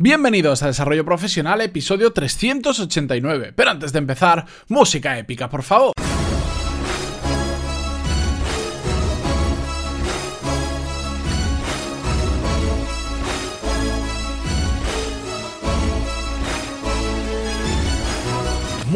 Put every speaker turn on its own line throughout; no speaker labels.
Bienvenidos a Desarrollo Profesional, episodio 389. Pero antes de empezar, música épica, por favor.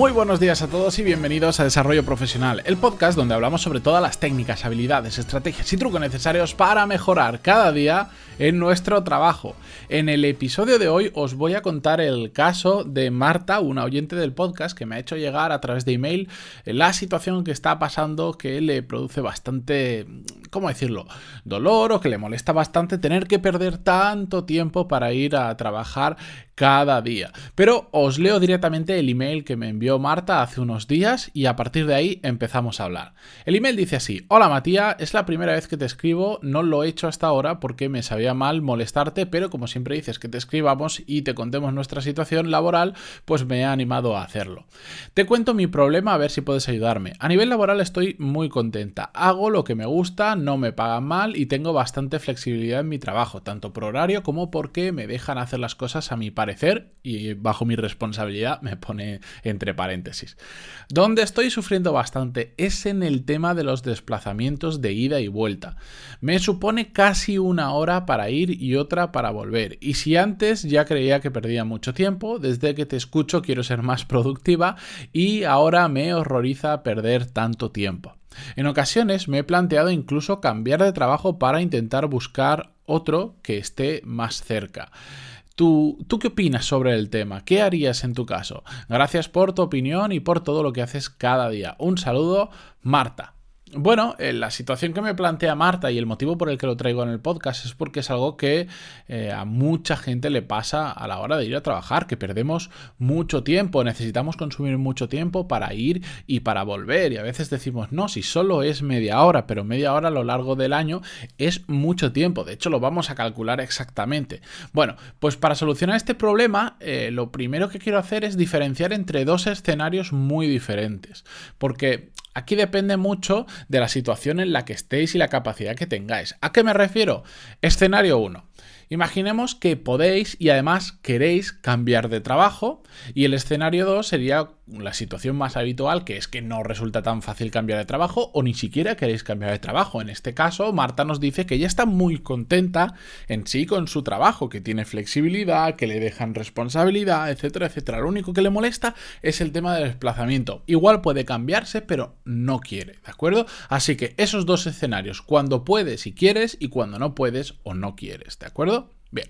Muy buenos días a todos y bienvenidos a Desarrollo Profesional, el podcast donde hablamos sobre todas las técnicas, habilidades, estrategias y trucos necesarios para mejorar cada día en nuestro trabajo. En el episodio de hoy os voy a contar el caso de Marta, una oyente del podcast que me ha hecho llegar a través de email la situación que está pasando que le produce bastante, ¿cómo decirlo?, dolor o que le molesta bastante tener que perder tanto tiempo para ir a trabajar cada día. Pero os leo directamente el email que me envió Marta hace unos días y a partir de ahí empezamos a hablar. El email dice así, hola Matías, es la primera vez que te escribo, no lo he hecho hasta ahora porque me sabía mal molestarte, pero como siempre dices que te escribamos y te contemos nuestra situación laboral, pues me he animado a hacerlo. Te cuento mi problema a ver si puedes ayudarme. A nivel laboral estoy muy contenta, hago lo que me gusta, no me pagan mal y tengo bastante flexibilidad en mi trabajo, tanto por horario como porque me dejan hacer las cosas a mi parecer y bajo mi responsabilidad me pone entre paréntesis. Donde estoy sufriendo bastante es en el tema de los desplazamientos de ida y vuelta. Me supone casi una hora para ir y otra para volver. Y si antes ya creía que perdía mucho tiempo, desde que te escucho quiero ser más productiva y ahora me horroriza perder tanto tiempo. En ocasiones me he planteado incluso cambiar de trabajo para intentar buscar otro que esté más cerca. ¿Tú, ¿Tú qué opinas sobre el tema? ¿Qué harías en tu caso? Gracias por tu opinión y por todo lo que haces cada día. Un saludo, Marta. Bueno, eh, la situación que me plantea Marta y el motivo por el que lo traigo en el podcast es porque es algo que eh, a mucha gente le pasa a la hora de ir a trabajar, que perdemos mucho tiempo, necesitamos consumir mucho tiempo para ir y para volver. Y a veces decimos, no, si solo es media hora, pero media hora a lo largo del año es mucho tiempo. De hecho, lo vamos a calcular exactamente. Bueno, pues para solucionar este problema, eh, lo primero que quiero hacer es diferenciar entre dos escenarios muy diferentes. Porque Aquí depende mucho de la situación en la que estéis y la capacidad que tengáis. ¿A qué me refiero? Escenario 1. Imaginemos que podéis y además queréis cambiar de trabajo y el escenario 2 sería la situación más habitual que es que no resulta tan fácil cambiar de trabajo o ni siquiera queréis cambiar de trabajo. En este caso, Marta nos dice que ella está muy contenta en sí con su trabajo, que tiene flexibilidad, que le dejan responsabilidad, etcétera, etcétera. Lo único que le molesta es el tema del desplazamiento. Igual puede cambiarse, pero no quiere, ¿de acuerdo? Así que esos dos escenarios, cuando puedes y quieres y cuando no puedes o no quieres, ¿de acuerdo? Bien,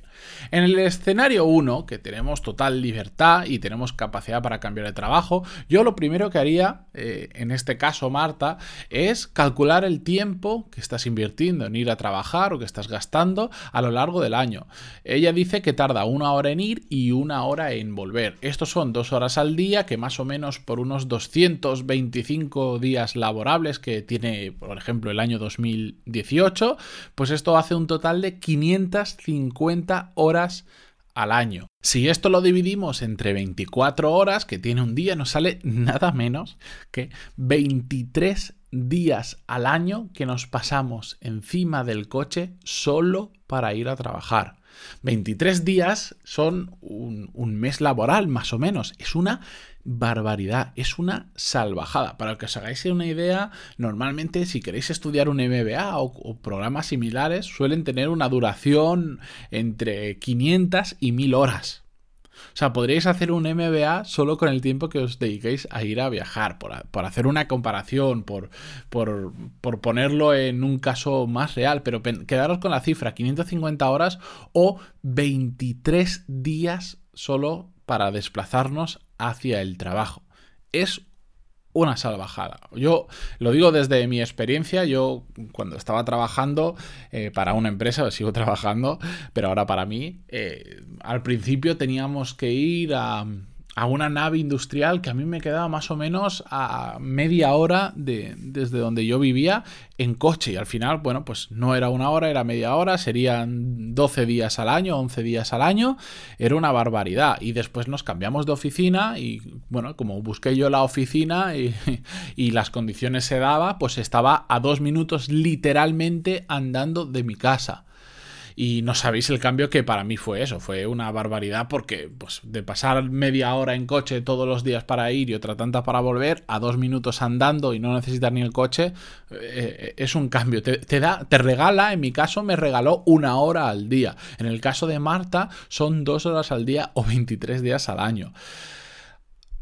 en el escenario 1, que tenemos total libertad y tenemos capacidad para cambiar de trabajo, yo lo primero que haría, eh, en este caso Marta, es calcular el tiempo que estás invirtiendo en ir a trabajar o que estás gastando a lo largo del año. Ella dice que tarda una hora en ir y una hora en volver. Estos son dos horas al día, que más o menos por unos 225 días laborables que tiene, por ejemplo, el año 2018, pues esto hace un total de 550 horas al año. Si esto lo dividimos entre 24 horas que tiene un día, nos sale nada menos que 23 días al año que nos pasamos encima del coche solo para ir a trabajar. 23 días son un, mes laboral, más o menos. Es una barbaridad, es una salvajada. Para que os hagáis una idea, normalmente si queréis estudiar un MBA o, programas similares, suelen tener una duración entre 500 y 1000 horas. O sea, podríais hacer un MBA solo con el tiempo que os dediquéis a ir a viajar, por, hacer una comparación, por, por, por, ponerlo en un caso más real, pero quedaros con la cifra, 550 horas o 23 días solo para desplazarnos hacia el trabajo. Es una salvajada. Yo lo digo desde mi experiencia, yo cuando estaba trabajando eh, para una empresa, sigo trabajando, pero ahora para mí, eh, al principio teníamos que ir a, a una nave industrial que a mí me quedaba más o menos a media hora de, desde donde yo vivía en coche. Y al final, bueno, pues no era una hora, era media hora, serían 12 días al año, 11 días al año, era una barbaridad. Y después nos cambiamos de oficina y bueno, como busqué yo la oficina y, y las condiciones se daba, pues estaba a dos minutos literalmente andando de mi casa. Y no sabéis el cambio que para mí fue eso, fue una barbaridad porque pues, de pasar media hora en coche todos los días para ir y otra tanta para volver, a dos minutos andando y no necesitar ni el coche, eh, es un cambio. Te, te, da, te regala, en mi caso me regaló una hora al día. En el caso de Marta son dos horas al día o 23 días al año.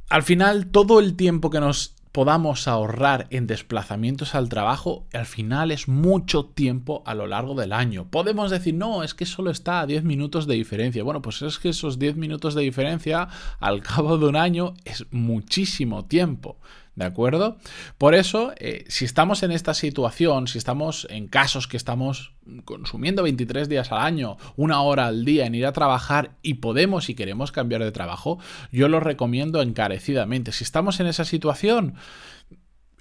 Al final, todo el tiempo que nos podamos ahorrar en desplazamientos al trabajo, al final es mucho tiempo a lo largo del año. Podemos decir, no, es que solo está a 10 minutos de diferencia. Bueno, pues es que esos 10 minutos de diferencia al cabo de un año es muchísimo tiempo. ¿De acuerdo? Por eso, eh, si estamos en esta situación, si estamos en casos que estamos consumiendo 23 días al año, una hora al día en ir a trabajar y podemos y queremos cambiar de trabajo, yo lo recomiendo encarecidamente. Si estamos en esa situación,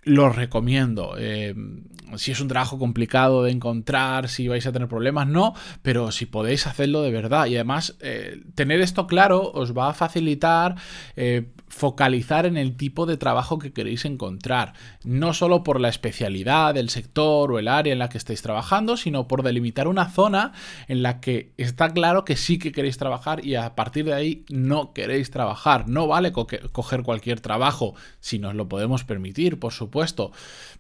lo recomiendo. Eh, si es un trabajo complicado de encontrar, si vais a tener problemas, no, pero si podéis hacerlo de verdad. Y además, eh, tener esto claro os va a facilitar focalizar en el tipo de trabajo que queréis encontrar. No solo por la especialidad del sector o el área en la que estéis trabajando, sino por delimitar una zona en la que está claro que sí que queréis trabajar y a partir de ahí no queréis trabajar. No vale coger cualquier trabajo si nos lo podemos permitir, por supuesto puesto.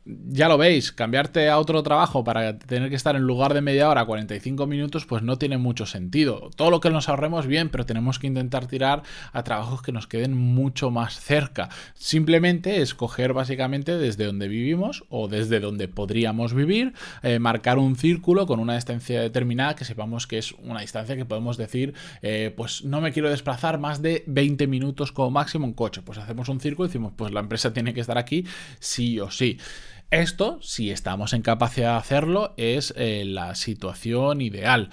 Ya lo veis, cambiarte a otro trabajo para tener que estar en lugar de media hora 45 minutos, pues no tiene mucho sentido. Todo lo que nos ahorremos bien, pero tenemos que intentar tirar a trabajos que nos queden mucho más cerca. Simplemente escoger básicamente desde donde vivimos o desde donde podríamos vivir, eh, marcar un círculo con una distancia determinada que sepamos que es una distancia que podemos decir, eh, pues no me quiero desplazar más de 20 minutos como máximo en coche. Pues hacemos un círculo y decimos, pues la empresa tiene que estar aquí sí o sí. Esto, si estamos en capacidad de hacerlo, es eh, la situación ideal.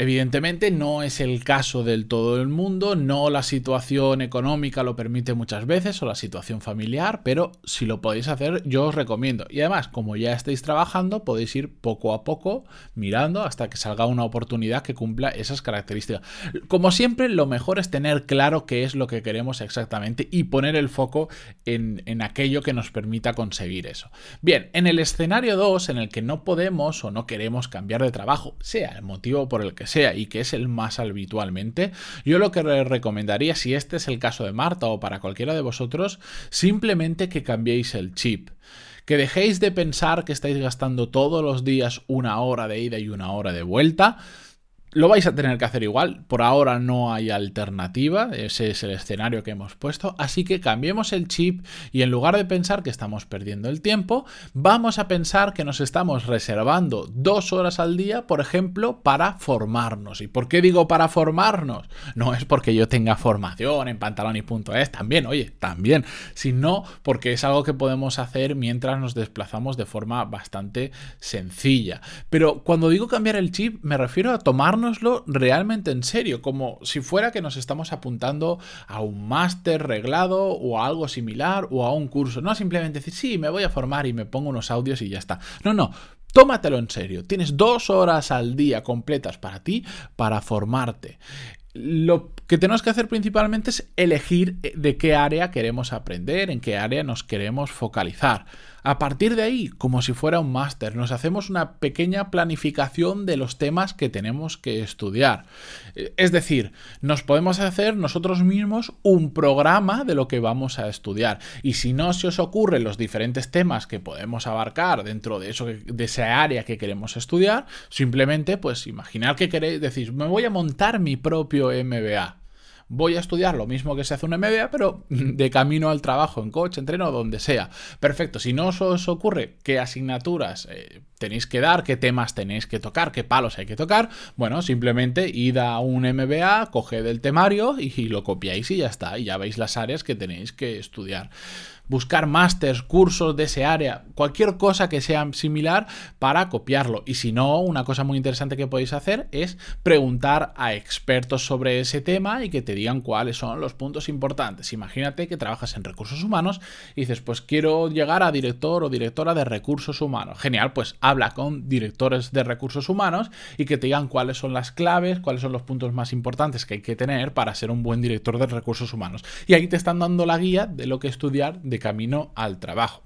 Evidentemente no es el caso del todo el mundo, no la situación económica lo permite muchas veces o la situación familiar, pero si lo podéis hacer yo os recomiendo. Y además, como ya estáis trabajando, podéis ir poco a poco mirando hasta que salga una oportunidad que cumpla esas características. Como siempre, lo mejor es tener claro qué es lo que queremos exactamente y poner el foco en, en aquello que nos permita conseguir eso. Bien, en el escenario 2, en el que no podemos o no queremos cambiar de trabajo, sea el motivo por el que sea y que es el más habitualmente, yo lo que recomendaría, si este es el caso de Marta o para cualquiera de vosotros, simplemente que cambiéis el chip. Que dejéis de pensar que estáis gastando todos los días una hora de ida y una hora de vuelta lo vais a tener que hacer igual, por ahora no hay alternativa, ese es el escenario que hemos puesto, así que cambiemos el chip y en lugar de pensar que estamos perdiendo el tiempo, vamos a pensar que nos estamos reservando dos horas al día, por ejemplo, para formarnos. ¿Y por qué digo para formarnos? No es porque yo tenga formación en pantalón y punto es, también, oye, también, sino porque es algo que podemos hacer mientras nos desplazamos de forma bastante sencilla. Pero cuando digo cambiar el chip, me refiero a tomar realmente en serio, como si fuera que nos estamos apuntando a un máster reglado o a algo similar o a un curso. No simplemente decir, sí, me voy a formar y me pongo unos audios y ya está. No, no. Tómatelo en serio. Tienes dos horas al día completas para ti, para formarte. Lo que tenemos que hacer principalmente es elegir de qué área queremos aprender, en qué área nos queremos focalizar. A partir de ahí, como si fuera un máster, nos hacemos una pequeña planificación de los temas que tenemos que estudiar. Eh, es decir, nos podemos hacer nosotros mismos un programa de lo que vamos a estudiar. Y si no se os ocurren los diferentes temas que podemos abarcar dentro de, eso, de esa área que queremos estudiar, simplemente pues imaginar que queréis, decir, me voy a montar mi propio MBA voy a estudiar lo mismo que se hace un MBA, pero de camino al trabajo, en coche, entreno, donde sea. Perfecto, si no os ocurre qué asignaturas eh, tenéis que dar, qué temas tenéis que tocar, qué palos hay que tocar, bueno, simplemente id a un MBA, coged el temario y lo copiáis y ya está, y ya veis las áreas que tenéis que estudiar buscar másters, cursos de ese área, cualquier cosa que sea similar para copiarlo. Y si no, una cosa muy interesante que podéis hacer es preguntar a expertos sobre ese tema y que te digan cuáles son los puntos importantes. Imagínate que trabajas en recursos humanos y dices, pues quiero llegar a director o directora de recursos humanos. Genial, pues habla con directores de recursos humanos y que te digan cuáles son las claves, cuáles son los puntos más importantes que hay que tener para ser un buen director de recursos humanos. Y ahí te están dando la guía de lo que estudiar de camino al trabajo.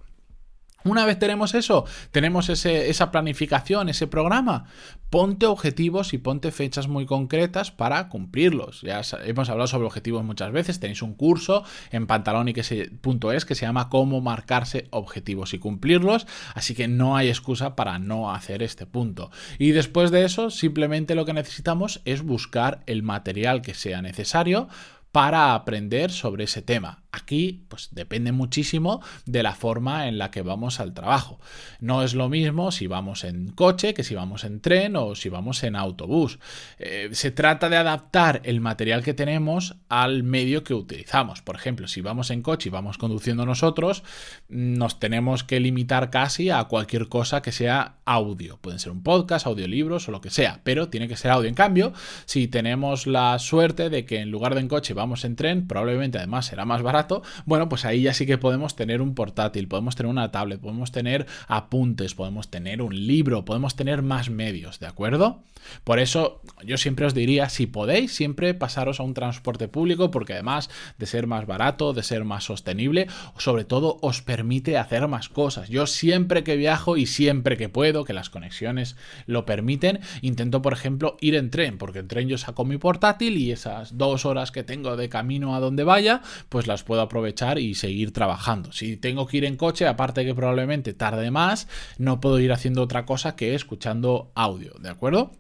Una vez tenemos eso, tenemos esa planificación, ese programa, ponte objetivos y ponte fechas muy concretas para cumplirlos. Ya hemos hablado sobre objetivos muchas veces, tenéis un curso en pantalón.es que se llama cómo marcarse objetivos y cumplirlos, así que no hay excusa para no hacer este punto. Y después de eso, simplemente lo que necesitamos es buscar el material que sea necesario para aprender sobre ese tema. Aquí, pues depende muchísimo de la forma en la que vamos al trabajo. No es lo mismo si vamos en coche que si vamos en tren o si vamos en autobús. Eh, se trata de adaptar el material que tenemos al medio que utilizamos. Por ejemplo, si vamos en coche y vamos conduciendo nosotros, nos tenemos que limitar casi a cualquier cosa que sea audio. Pueden ser un podcast, audiolibros o lo que sea, pero tiene que ser audio. En cambio, si tenemos la suerte de que en lugar de en coche vamos en tren, probablemente además será más barato bueno, pues ahí ya sí que podemos tener un portátil, podemos tener una tablet, podemos tener apuntes, podemos tener un libro, podemos tener más medios, ¿de acuerdo? Por eso yo siempre os diría, si podéis, siempre pasaros a un transporte público, porque además de ser más barato, de ser más sostenible, sobre todo os permite hacer más cosas. Yo siempre que viajo y siempre que puedo, que las conexiones lo permiten, intento, por ejemplo, ir en tren, porque en tren yo saco mi portátil y esas dos horas que tengo de camino a donde vaya, pues las puedo puedo aprovechar y seguir trabajando. Si tengo que ir en coche, aparte que probablemente tarde más, no puedo ir haciendo otra cosa que escuchando audio, ¿de acuerdo?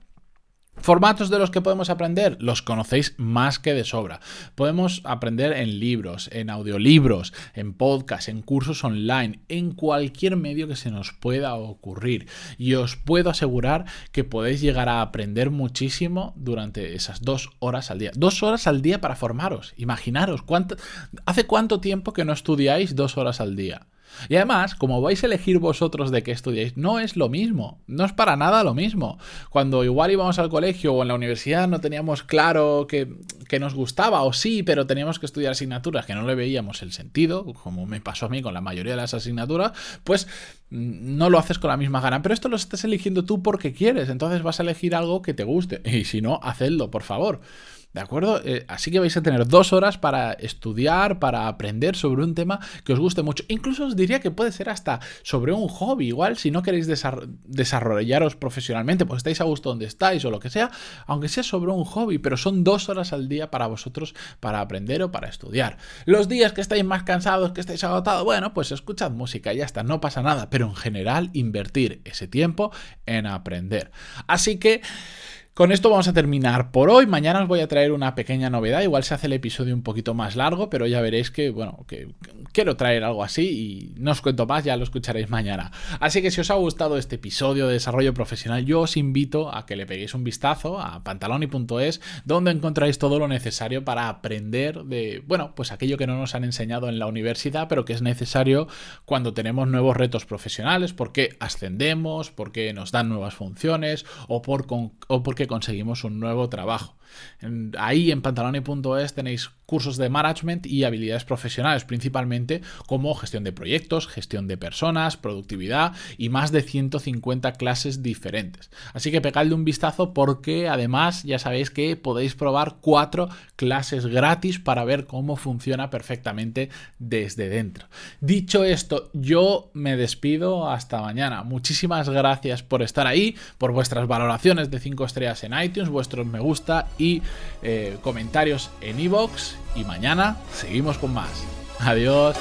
Formatos de los que podemos aprender, los conocéis más que de sobra. Podemos aprender en libros, en audiolibros, en podcasts, en cursos online, en cualquier medio que se nos pueda ocurrir. Y os puedo asegurar que podéis llegar a aprender muchísimo durante esas dos horas al día. Dos horas al día para formaros. Imaginaros, ¿cuánto, ¿hace cuánto tiempo que no estudiáis dos horas al día? Y además, como vais a elegir vosotros de qué estudiáis, no es lo mismo, no es para nada lo mismo. Cuando igual íbamos al colegio o en la universidad no teníamos claro que, nos gustaba, o sí, pero teníamos que estudiar asignaturas que no le veíamos el sentido, como me pasó a mí con la mayoría de las asignaturas, pues mm, no lo haces con la misma gana. Pero esto lo estás eligiendo tú porque quieres, entonces vas a elegir algo que te guste. Y si no, hacedlo, por favor. ¿De acuerdo? Eh, así que vais a tener dos horas para estudiar, para aprender sobre un tema que os guste mucho. Incluso os diría que puede ser hasta sobre un hobby. Igual, si no queréis desarrollaros profesionalmente, pues estáis a gusto donde estáis o lo que sea, aunque sea sobre un hobby, pero son dos horas al día para vosotros para aprender o para estudiar. Los días que estáis más cansados, que estáis agotados, bueno, pues escuchad música y ya está, no pasa nada. Pero en general, invertir ese tiempo en aprender. Así que... Con esto vamos a terminar por hoy. Mañana os voy a traer una pequeña novedad. Igual se hace el episodio un poquito más largo, pero ya veréis que, bueno, que quiero traer algo así y no os cuento más, ya lo escucharéis mañana. Así que si os ha gustado este episodio de desarrollo profesional, yo os invito a que le peguéis un vistazo a pantaloni.es, donde encontráis todo lo necesario para aprender de, bueno, pues aquello que no nos han enseñado en la universidad, pero que es necesario cuando tenemos nuevos retos profesionales, porque ascendemos, porque nos dan nuevas funciones o, por, o porque conseguimos un nuevo trabajo. Ahí en pantaloni.es tenéis cursos de management y habilidades profesionales, principalmente como gestión de proyectos, gestión de personas, productividad y más de 150 clases diferentes. Así que pegadle un vistazo porque además ya sabéis que podéis probar cuatro clases gratis para ver cómo funciona perfectamente desde dentro. Dicho esto, yo me despido hasta mañana. Muchísimas gracias por estar ahí, por vuestras valoraciones de 5 estrellas en iTunes, vuestros me gusta y eh, comentarios en iVoox y mañana seguimos con más. Adiós.